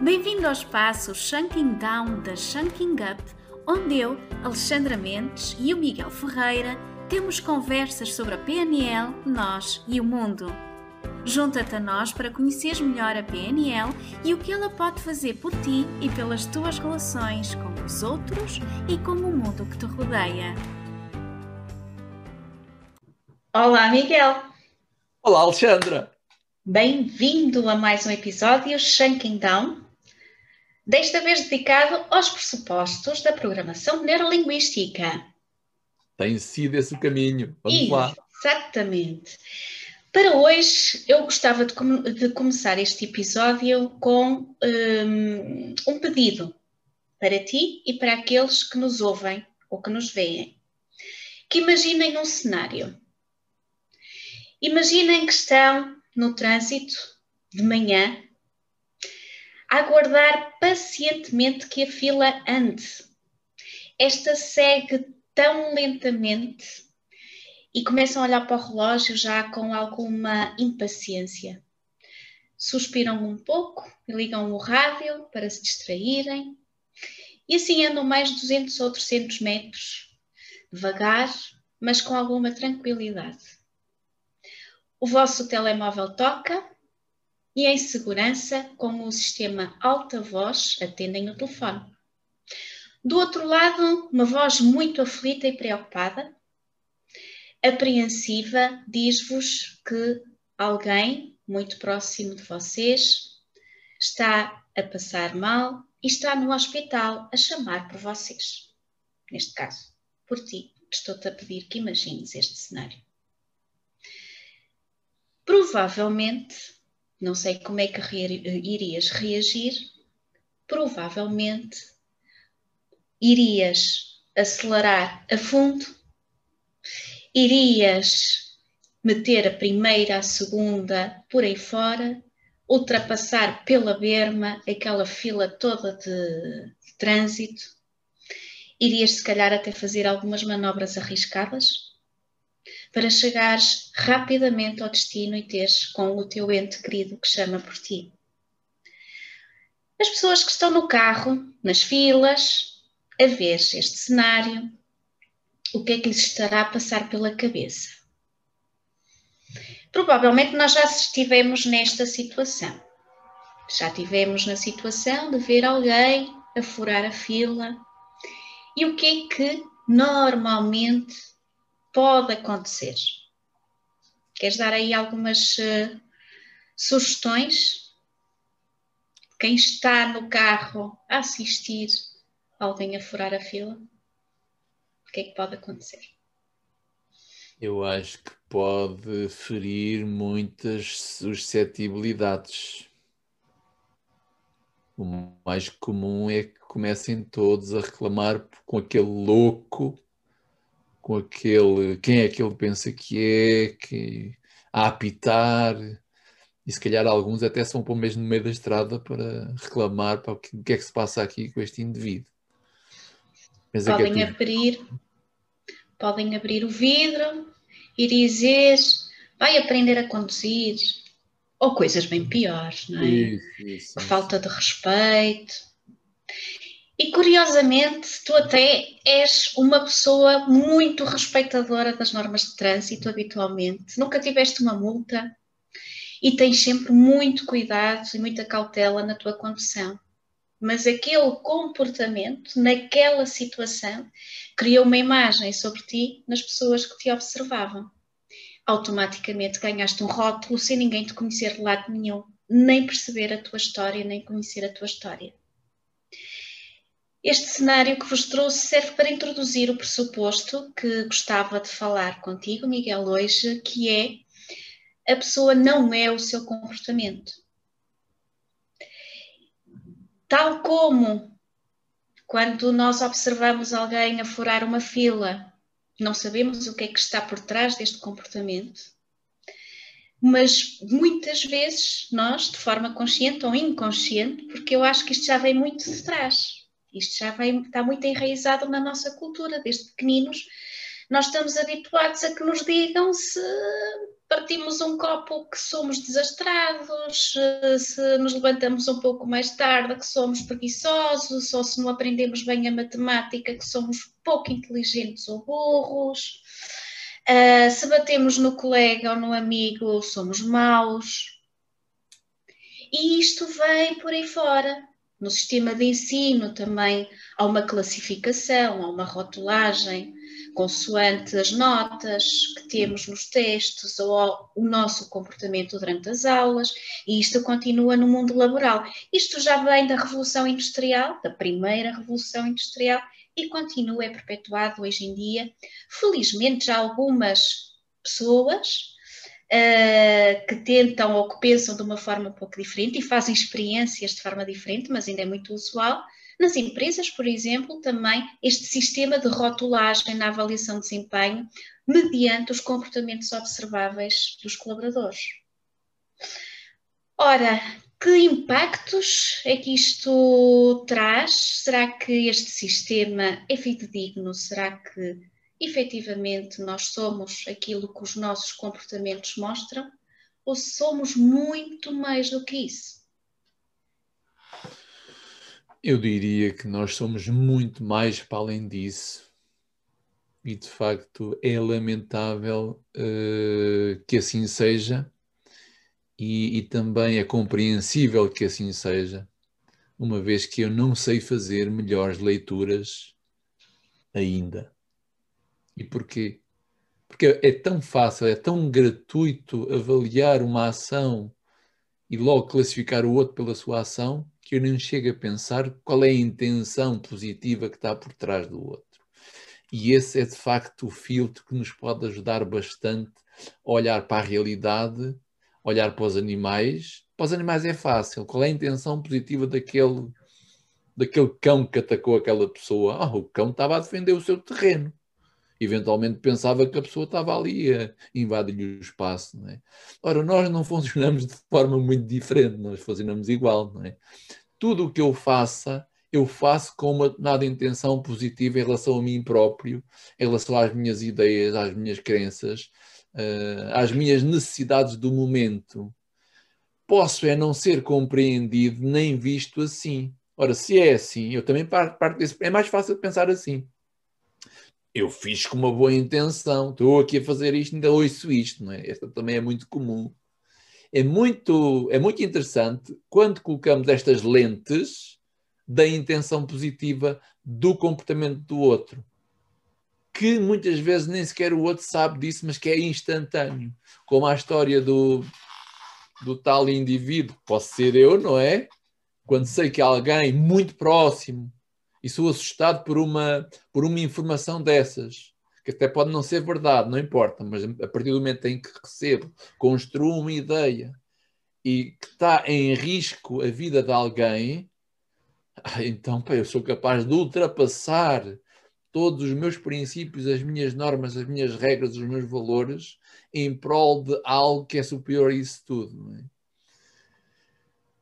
Bem-vindo ao espaço Shunking Down da Shunking Up, onde eu, Alexandra Mendes e o Miguel Ferreira temos conversas sobre a PNL, nós e o mundo. Junta-te a nós para conheceres melhor a PNL e o que ela pode fazer por ti e pelas tuas relações com os outros e com o mundo que te rodeia. Olá, Miguel. Olá, Alexandra. Bem-vindo a mais um episódio Shanking Down, desta vez dedicado aos pressupostos da programação neurolinguística. Tem sido esse o caminho. Vamos lá. Exatamente. Para hoje, eu gostava de, com de começar este episódio com um, um pedido para ti e para aqueles que nos ouvem ou que nos veem. Que imaginem um cenário. Imaginem que estão no trânsito de manhã aguardar pacientemente que a fila ande. Esta segue tão lentamente e começam a olhar para o relógio já com alguma impaciência. Suspiram um pouco e ligam o rádio para se distraírem. E assim andam mais 200 ou 300 metros, devagar, mas com alguma tranquilidade. O vosso telemóvel toca e, em segurança, com o sistema alta voz, atendem o telefone. Do outro lado, uma voz muito aflita e preocupada apreensiva, diz-vos que alguém muito próximo de vocês está a passar mal e está no hospital a chamar por vocês. Neste caso, por ti, estou-te a pedir que imagines este cenário. Provavelmente, não sei como é que irias reagir, provavelmente irias acelerar a fundo. Irias meter a primeira, a segunda, por aí fora, ultrapassar pela berma aquela fila toda de, de trânsito, irias se calhar até fazer algumas manobras arriscadas para chegares rapidamente ao destino e teres com o teu ente querido que chama por ti. As pessoas que estão no carro, nas filas, a ver este cenário, o que é que lhes estará a passar pela cabeça. Provavelmente nós já estivemos nesta situação. Já tivemos na situação de ver alguém a furar a fila. E o que é que normalmente pode acontecer? Queres dar aí algumas uh, sugestões? Quem está no carro a assistir alguém a furar a fila? que é que pode acontecer? Eu acho que pode ferir muitas suscetibilidades. O mais comum é que comecem todos a reclamar com aquele louco, com aquele quem é que ele pensa que é, que, a apitar, e se calhar alguns até são para o mesmo no meio da estrada para reclamar para o que, o que é que se passa aqui com este indivíduo. É Podem é abrir podem abrir o vidro e dizer vai aprender a conduzir, ou coisas bem piores, não é? Isso, isso, que falta de respeito. E curiosamente, tu até és uma pessoa muito respeitadora das normas de trânsito habitualmente. Nunca tiveste uma multa e tens sempre muito cuidado e muita cautela na tua condução mas aquele comportamento, naquela situação, criou uma imagem sobre ti nas pessoas que te observavam. Automaticamente ganhaste um rótulo sem ninguém te conhecer de lado nenhum, nem perceber a tua história, nem conhecer a tua história. Este cenário que vos trouxe serve para introduzir o pressuposto que gostava de falar contigo, Miguel, hoje, que é a pessoa não é o seu comportamento. Tal como quando nós observamos alguém a furar uma fila, não sabemos o que é que está por trás deste comportamento, mas muitas vezes nós, de forma consciente ou inconsciente, porque eu acho que isto já vem muito de trás, isto já vem, está muito enraizado na nossa cultura, desde pequeninos, nós estamos habituados a que nos digam se partimos um copo que somos desastrados, se nos levantamos um pouco mais tarde que somos preguiçosos, ou se não aprendemos bem a matemática que somos pouco inteligentes ou burros, uh, se batemos no colega ou no amigo somos maus. E isto vem por aí fora. No sistema de ensino também há uma classificação, há uma rotulagem, consoante as notas que temos nos textos ou o nosso comportamento durante as aulas, e isto continua no mundo laboral. Isto já vem da Revolução Industrial, da primeira Revolução Industrial, e continua, é perpetuado hoje em dia. Felizmente, já algumas pessoas que tentam ou que pensam de uma forma um pouco diferente e fazem experiências de forma diferente, mas ainda é muito usual, nas empresas, por exemplo, também este sistema de rotulagem na avaliação de desempenho mediante os comportamentos observáveis dos colaboradores. Ora, que impactos é que isto traz? Será que este sistema é fidedigno? Será que efetivamente nós somos aquilo que os nossos comportamentos mostram? Ou somos muito mais do que isso? Eu diria que nós somos muito mais para além disso. E de facto é lamentável uh, que assim seja, e, e também é compreensível que assim seja, uma vez que eu não sei fazer melhores leituras ainda. E porquê? Porque é tão fácil, é tão gratuito avaliar uma ação e logo classificar o outro pela sua ação que eu nem chego a pensar qual é a intenção positiva que está por trás do outro. E esse é de facto o filtro que nos pode ajudar bastante a olhar para a realidade, olhar para os animais. Para os animais é fácil. Qual é a intenção positiva daquele, daquele cão que atacou aquela pessoa? Ah, o cão estava a defender o seu terreno eventualmente pensava que a pessoa estava ali a invadir o espaço. Não é? Ora, nós não funcionamos de forma muito diferente, nós funcionamos igual. Não é? Tudo o que eu faça, eu faço com uma nada intenção positiva em relação a mim próprio, em relação às minhas ideias, às minhas crenças, uh, às minhas necessidades do momento. Posso é não ser compreendido nem visto assim. Ora, se é assim, eu também parto, parto desse. É mais fácil pensar assim eu fiz com uma boa intenção, estou aqui a fazer isto, ainda ouço isto, não é? Esta também é muito comum. É muito, é muito interessante quando colocamos estas lentes da intenção positiva do comportamento do outro, que muitas vezes nem sequer o outro sabe disso, mas que é instantâneo, como a história do, do tal indivíduo, posso ser eu, não é? Quando sei que alguém muito próximo e sou assustado por uma, por uma informação dessas, que até pode não ser verdade, não importa, mas a partir do momento em que recebo, construo uma ideia e que está em risco a vida de alguém, então pá, eu sou capaz de ultrapassar todos os meus princípios, as minhas normas, as minhas regras, os meus valores, em prol de algo que é superior a isso tudo. É?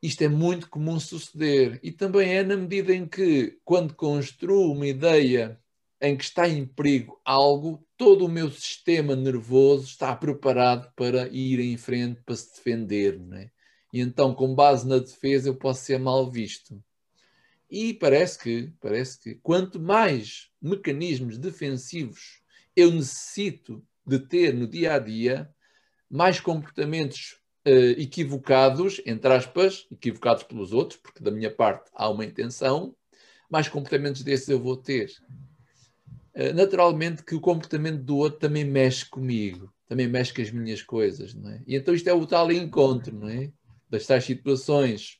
Isto é muito comum suceder e também é na medida em que, quando construo uma ideia em que está em perigo algo, todo o meu sistema nervoso está preparado para ir em frente, para se defender. Não é? E então, com base na defesa, eu posso ser mal visto. E parece que, parece que quanto mais mecanismos defensivos eu necessito de ter no dia a dia, mais comportamentos uh, equivocados, entre aspas, equivocados pelos outros, porque da minha parte há uma intenção, mais comportamentos desses eu vou ter. Uh, naturalmente que o comportamento do outro também mexe comigo, também mexe com as minhas coisas, não é? E então isto é o tal encontro, não é? Das tais situações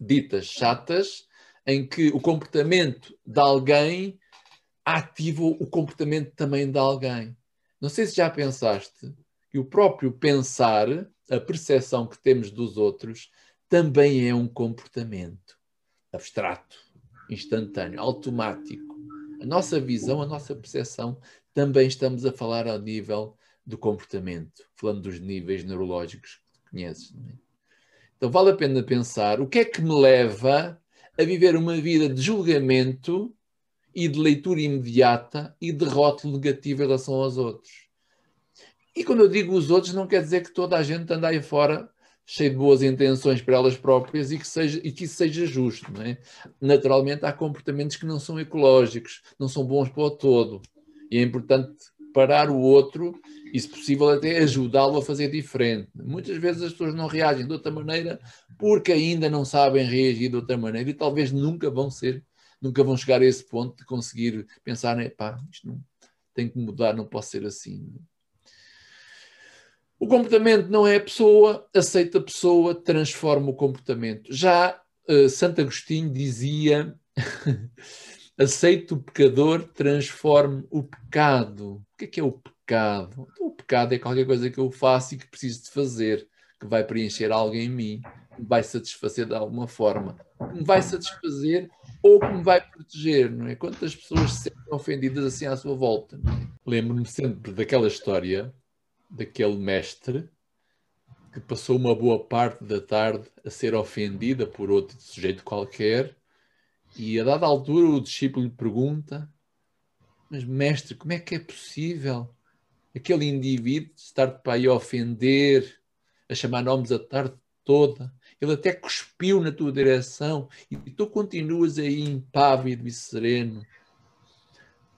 ditas chatas, em que o comportamento de alguém ativa o comportamento também de alguém. Não sei se já pensaste que o próprio pensar a percepção que temos dos outros também é um comportamento abstrato, instantâneo, automático. A nossa visão, a nossa percepção, também estamos a falar ao nível do comportamento, falando dos níveis neurológicos que conheces. É? Então vale a pena pensar o que é que me leva a viver uma vida de julgamento e de leitura imediata e de rótulo negativo em relação aos outros. E quando eu digo os outros, não quer dizer que toda a gente anda aí fora cheio de boas intenções para elas próprias e que, seja, e que isso seja justo. Não é? Naturalmente, há comportamentos que não são ecológicos, não são bons para o todo. E é importante parar o outro e, se possível, até ajudá-lo a fazer diferente. Muitas vezes as pessoas não reagem de outra maneira porque ainda não sabem reagir de outra maneira e talvez nunca vão ser, nunca vão chegar a esse ponto de conseguir pensar, pá, isto não tem que mudar, não posso ser assim. O comportamento não é a pessoa, aceita a pessoa, transforma o comportamento. Já uh, Santo Agostinho dizia: aceita o pecador, transforme o pecado. O que é que é o pecado? Então, o pecado é qualquer coisa que eu faço e que preciso de fazer, que vai preencher algo em mim, que me vai satisfazer de alguma forma, que me vai satisfazer ou que me vai proteger, não é? Quantas pessoas se sentem ofendidas assim à sua volta? É? Lembro-me sempre daquela história daquele mestre que passou uma boa parte da tarde a ser ofendida por outro sujeito qualquer e a dada altura o discípulo lhe pergunta mas mestre, como é que é possível aquele indivíduo estar para aí a ofender, a chamar nomes a tarde toda, ele até cuspiu na tua direção e tu continuas aí impávido e sereno.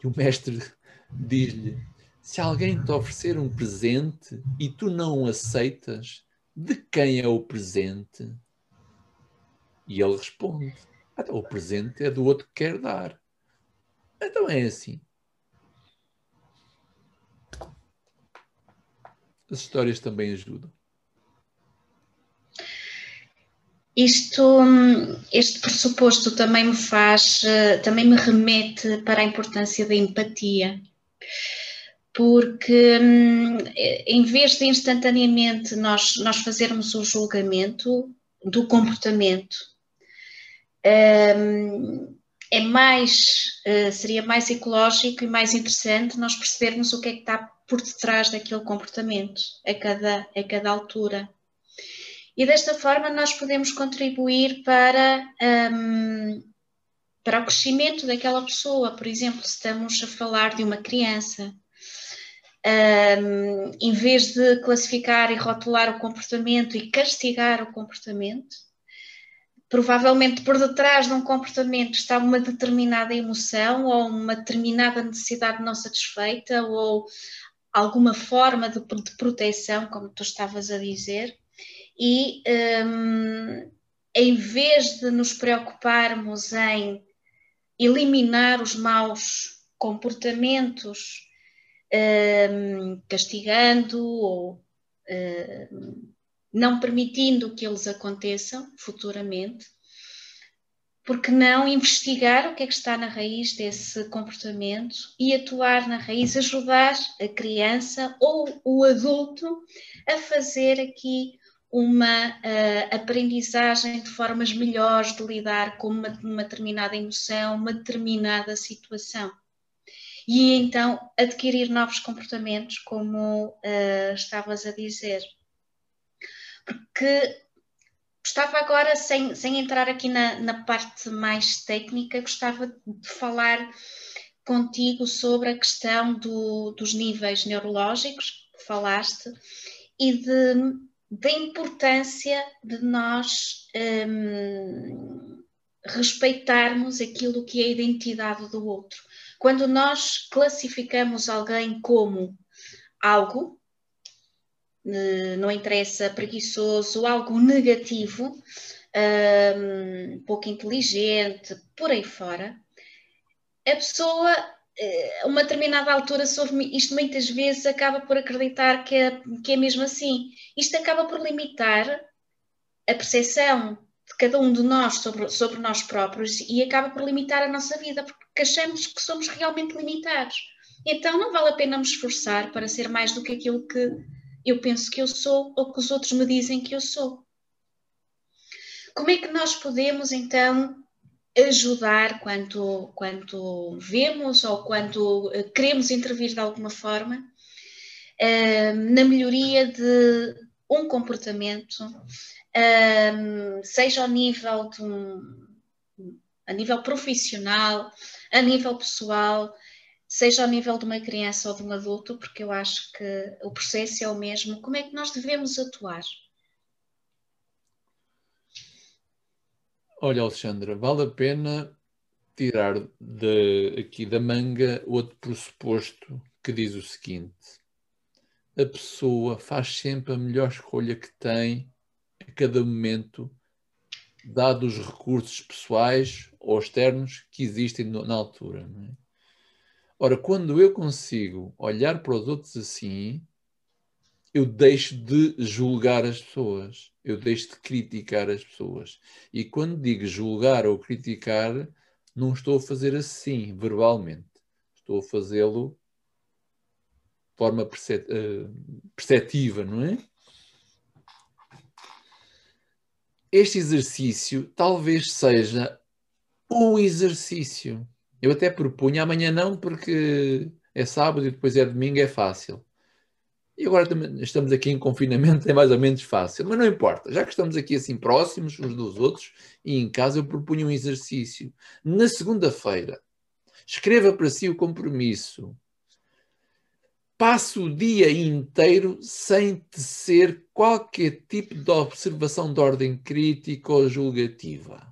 E o mestre diz-lhe: se alguém te oferecer um presente e tu não o aceitas, de quem é o presente? E ele responde: então, o presente é do outro que quer dar. Então é assim. As histórias também ajudam. Isto, este pressuposto também me faz, eh, também me remete para a importância da empatia porque hum, em vez de instantaneamente nós, nós fazermos o julgamento do comportamento, hum, é mais, uh, seria mais ecológico e mais interessante nós percebermos o que é que está por detrás daquele comportamento a cada, a cada altura. E desta forma nós podemos contribuir para, um, para o crescimento daquela pessoa. Por exemplo, se estamos a falar de uma criança, um, em vez de classificar e rotular o comportamento e castigar o comportamento, provavelmente por detrás de um comportamento está uma determinada emoção ou uma determinada necessidade não satisfeita ou alguma forma de, de proteção, como tu estavas a dizer, e um, em vez de nos preocuparmos em eliminar os maus comportamentos um, castigando ou um, não permitindo que eles aconteçam futuramente, porque não investigar o que é que está na raiz desse comportamento e atuar na raiz, ajudar a criança ou o adulto a fazer aqui uma uh, aprendizagem de formas melhores de lidar com uma, uma determinada emoção, uma determinada situação e então adquirir novos comportamentos, como uh, estavas a dizer. Porque gostava agora, sem, sem entrar aqui na, na parte mais técnica, gostava de falar contigo sobre a questão do, dos níveis neurológicos que falaste e de, da importância de nós um, respeitarmos aquilo que é a identidade do outro. Quando nós classificamos alguém como algo, eh, não interessa, preguiçoso, algo negativo, um, pouco inteligente, por aí fora, a pessoa, a eh, uma determinada altura, sobre isto muitas vezes acaba por acreditar que é, que é mesmo assim. Isto acaba por limitar a percepção de cada um de nós sobre, sobre nós próprios e acaba por limitar a nossa vida, porque que achamos que somos realmente limitados. Então não vale a pena me esforçar para ser mais do que aquilo que eu penso que eu sou ou que os outros me dizem que eu sou. Como é que nós podemos então ajudar quando, quando vemos ou quando eh, queremos intervir de alguma forma uh, na melhoria de um comportamento, uh, seja ao nível de um, a nível profissional, a nível pessoal, seja ao nível de uma criança ou de um adulto, porque eu acho que o processo é o mesmo. Como é que nós devemos atuar? Olha, Alexandra, vale a pena tirar de, aqui da manga outro pressuposto que diz o seguinte: a pessoa faz sempre a melhor escolha que tem a cada momento, dado os recursos pessoais ou externos que existem na altura. É? Ora, quando eu consigo olhar para os outros assim, eu deixo de julgar as pessoas, eu deixo de criticar as pessoas. E quando digo julgar ou criticar, não estou a fazer assim, verbalmente. Estou a fazê-lo de forma eh, perceptiva, não é? Este exercício talvez seja um exercício eu até propunha amanhã não, porque é sábado e depois é domingo, é fácil. E agora estamos aqui em confinamento, é mais ou menos fácil, mas não importa, já que estamos aqui assim próximos uns dos outros e em casa, eu propunha um exercício. Na segunda-feira, escreva para si o compromisso. Passe o dia inteiro sem tecer qualquer tipo de observação de ordem crítica ou julgativa.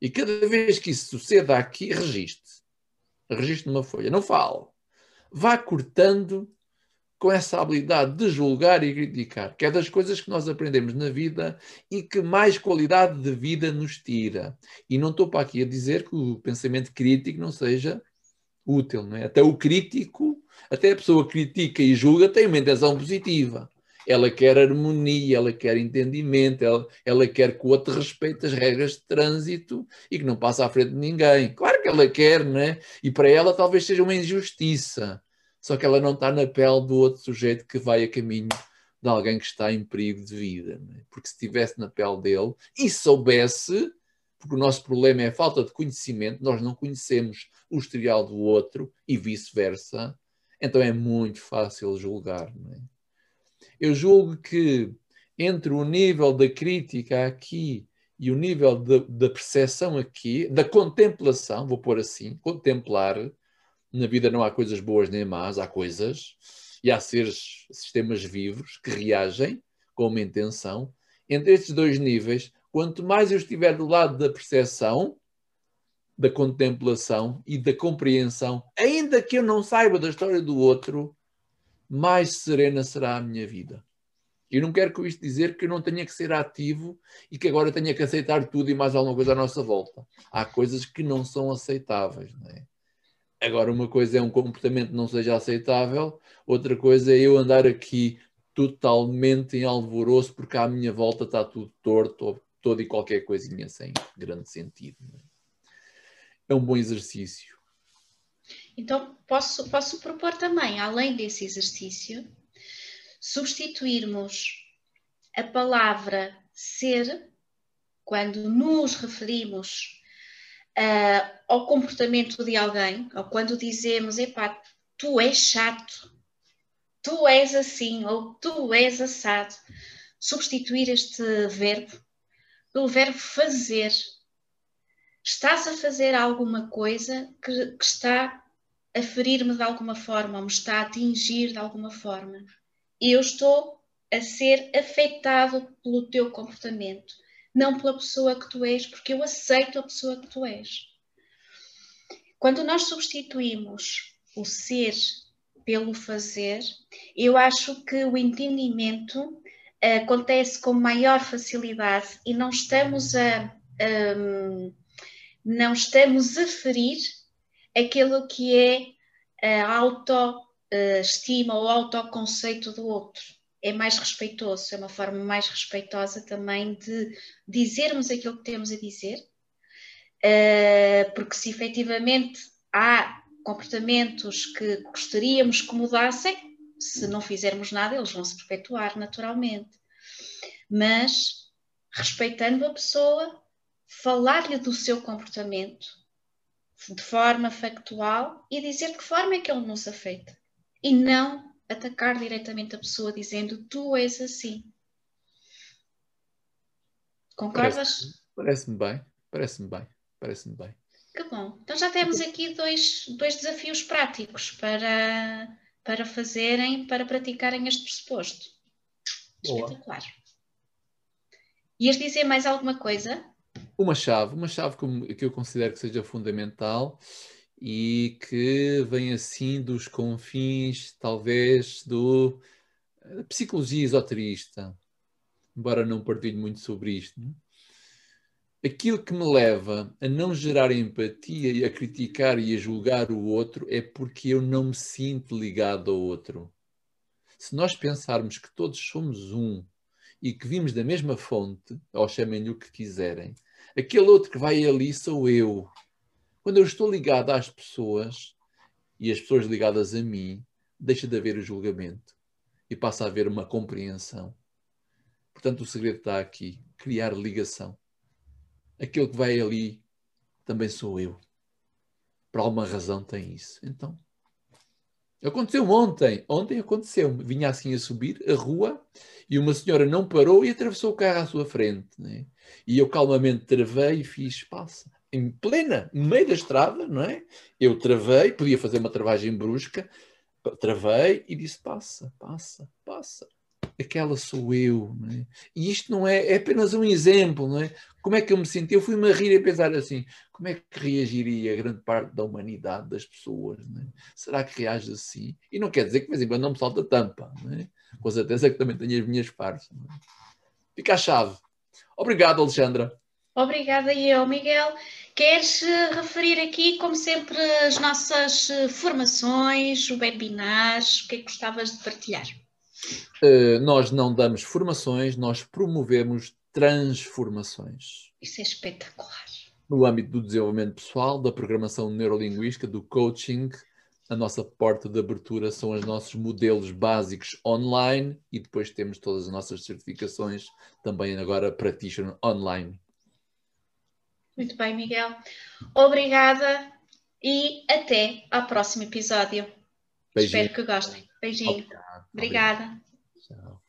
E cada vez que isso suceda aqui, registre. Registre numa folha. Não fale. Vá cortando com essa habilidade de julgar e criticar, que é das coisas que nós aprendemos na vida e que mais qualidade de vida nos tira. E não estou para aqui a dizer que o pensamento crítico não seja útil, não é? Até o crítico, até a pessoa que critica e julga tem uma intenção positiva ela quer harmonia, ela quer entendimento, ela, ela quer que o outro respeite as regras de trânsito e que não passe à frente de ninguém. Claro que ela quer, né? E para ela talvez seja uma injustiça. Só que ela não está na pele do outro sujeito que vai a caminho de alguém que está em perigo de vida. Né? Porque se estivesse na pele dele e soubesse, porque o nosso problema é a falta de conhecimento, nós não conhecemos o historial do outro e vice-versa, então é muito fácil julgar. Não é? Eu julgo que entre o nível da crítica aqui e o nível da percepção aqui, da contemplação, vou pôr assim, contemplar, na vida não há coisas boas nem más, há coisas, e há seres, sistemas vivos que reagem com uma intenção. Entre estes dois níveis, quanto mais eu estiver do lado da percepção, da contemplação e da compreensão, ainda que eu não saiba da história do outro, mais serena será a minha vida. Eu não quero com isto dizer que eu não tenha que ser ativo e que agora tenha que aceitar tudo e mais alguma coisa à nossa volta. Há coisas que não são aceitáveis. Não é? Agora, uma coisa é um comportamento que não seja aceitável, outra coisa é eu andar aqui totalmente em alvoroço porque à minha volta está tudo torto ou toda e qualquer coisinha sem grande sentido. É? é um bom exercício. Então, posso, posso propor também, além desse exercício, substituirmos a palavra ser, quando nos referimos uh, ao comportamento de alguém, ou quando dizemos, epá, tu és chato, tu és assim, ou tu és assado, substituir este verbo pelo verbo fazer. Estás a fazer alguma coisa que, que está a ferir-me de alguma forma, ou me está a atingir de alguma forma. Eu estou a ser afetado pelo teu comportamento, não pela pessoa que tu és, porque eu aceito a pessoa que tu és. Quando nós substituímos o ser pelo fazer, eu acho que o entendimento acontece com maior facilidade e não estamos a, um, não estamos a ferir aquilo que é a autoestima ou autoconceito do outro. É mais respeitoso, é uma forma mais respeitosa também de dizermos aquilo que temos a dizer, eh, porque se efetivamente há comportamentos que gostaríamos que mudassem, se não fizermos nada, eles vão se perpetuar naturalmente. Mas respeitando a pessoa, falar-lhe do seu comportamento, de forma factual e dizer de que forma é que ele nos afeta. E não atacar diretamente a pessoa dizendo tu és assim. Concordas? Parece-me bem, parece-me bem, parece-me bem. Que bom. Então já temos aqui dois, dois desafios práticos para, para fazerem, para praticarem este pressuposto. Boa. Espetacular. Ias dizer mais alguma coisa? Uma chave, uma chave que eu considero que seja fundamental e que vem assim dos confins, talvez, do da psicologia esoterista, embora não partilhe muito sobre isto. Não? Aquilo que me leva a não gerar empatia e a criticar e a julgar o outro é porque eu não me sinto ligado ao outro. Se nós pensarmos que todos somos um e que vimos da mesma fonte, ou chamem-lhe o que quiserem, aquele outro que vai ali sou eu. Quando eu estou ligado às pessoas e as pessoas ligadas a mim, deixa de haver o julgamento e passa a haver uma compreensão. Portanto, o segredo está aqui: criar ligação aquele que vai ali também sou eu. Por alguma razão tem isso. Então, aconteceu ontem. Ontem aconteceu. Vinha assim a subir a rua e uma senhora não parou e atravessou o carro à sua frente. Né? E eu calmamente travei e fiz, passa. Em plena, no meio da estrada, não é? Eu travei, podia fazer uma travagem brusca, travei e disse: passa, passa, passa aquela sou eu. É? E isto não é, é apenas um exemplo. Não é? Como é que eu me senti? Eu fui-me a rir e a pensar assim: como é que reagiria a grande parte da humanidade, das pessoas? É? Será que reage assim? E não quer dizer que de vez em quando não me salta tampa. É? Com certeza que também tenho as minhas partes. É? Fica a chave. Obrigado, Alexandra. Obrigada eu, Miguel. Queres eh, referir aqui, como sempre, as nossas eh, formações, webinars, o que é que gostavas de partilhar? Uh, nós não damos formações, nós promovemos transformações. Isso é espetacular. No âmbito do desenvolvimento pessoal, da programação neurolinguística, do coaching, a nossa porta de abertura são os nossos modelos básicos online e depois temos todas as nossas certificações também agora practitioner online. Muito bem, Miguel. Obrigada e até ao próximo episódio. Beijinho. Espero que gostem. Beijinho. Obrigada. Tchau.